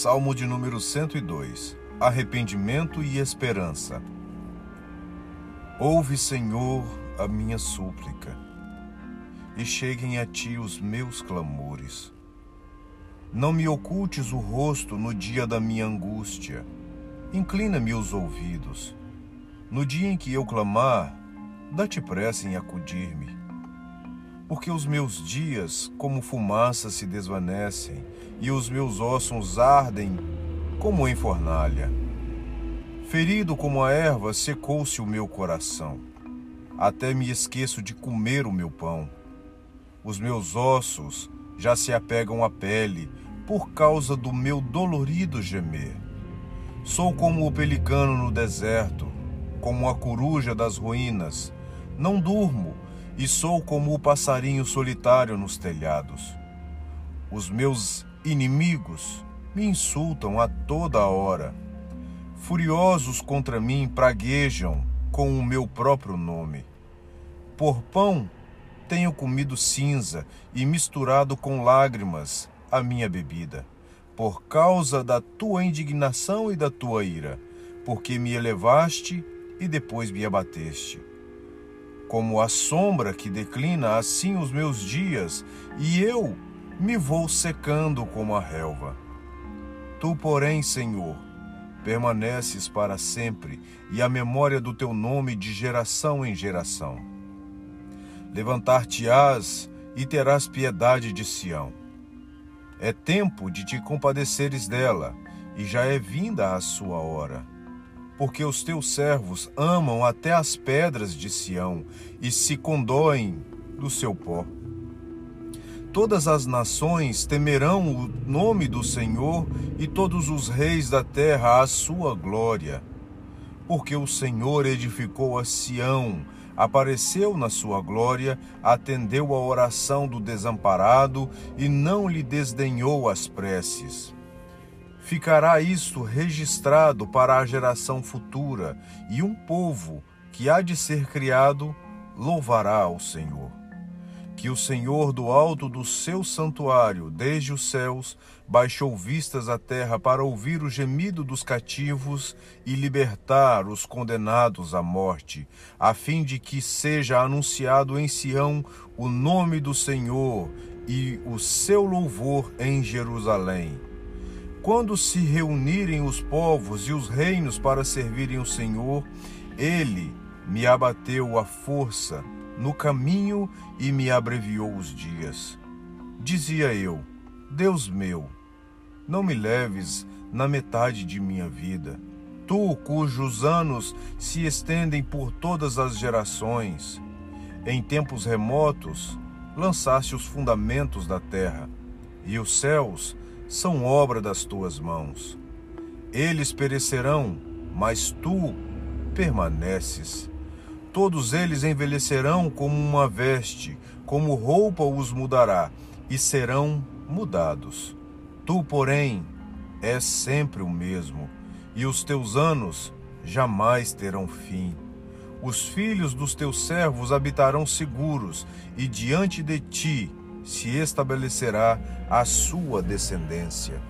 Salmo de número 102 Arrependimento e esperança. Ouve, Senhor, a minha súplica, e cheguem a ti os meus clamores. Não me ocultes o rosto no dia da minha angústia. Inclina-me os ouvidos. No dia em que eu clamar, dá-te pressa em acudir-me. Porque os meus dias, como fumaça, se desvanecem, e os meus ossos ardem como em fornalha. Ferido como a erva, secou-se o meu coração. Até me esqueço de comer o meu pão. Os meus ossos já se apegam à pele por causa do meu dolorido gemer. Sou como o pelicano no deserto, como a coruja das ruínas. Não durmo e sou como o passarinho solitário nos telhados. Os meus inimigos me insultam a toda hora. Furiosos contra mim praguejam com o meu próprio nome. Por pão tenho comido cinza e misturado com lágrimas a minha bebida, por causa da tua indignação e da tua ira, porque me elevaste e depois me abateste. Como a sombra que declina, assim os meus dias, e eu me vou secando como a relva. Tu, porém, Senhor, permaneces para sempre, e a memória do teu nome de geração em geração. Levantar-te-ás e terás piedade de Sião. É tempo de te compadeceres dela, e já é vinda a sua hora. Porque os teus servos amam até as pedras de Sião e se condoem do seu pó. Todas as nações temerão o nome do Senhor e todos os reis da terra a sua glória. Porque o Senhor edificou a Sião, apareceu na sua glória, atendeu a oração do desamparado e não lhe desdenhou as preces. Ficará isto registrado para a geração futura, e um povo que há de ser criado louvará ao Senhor que o Senhor do alto do seu santuário, desde os céus, baixou vistas à terra para ouvir o gemido dos cativos e libertar os condenados à morte, a fim de que seja anunciado em Sião o nome do Senhor e o seu louvor em Jerusalém. Quando se reunirem os povos e os reinos para servirem o Senhor, ele me abateu a força no caminho e me abreviou os dias. Dizia eu: Deus meu, não me leves na metade de minha vida. Tu, cujos anos se estendem por todas as gerações, em tempos remotos lançaste os fundamentos da terra, e os céus são obra das tuas mãos. Eles perecerão, mas tu permaneces. Todos eles envelhecerão como uma veste, como roupa os mudará, e serão mudados. Tu, porém, és sempre o mesmo, e os teus anos jamais terão fim. Os filhos dos teus servos habitarão seguros, e diante de ti se estabelecerá a sua descendência.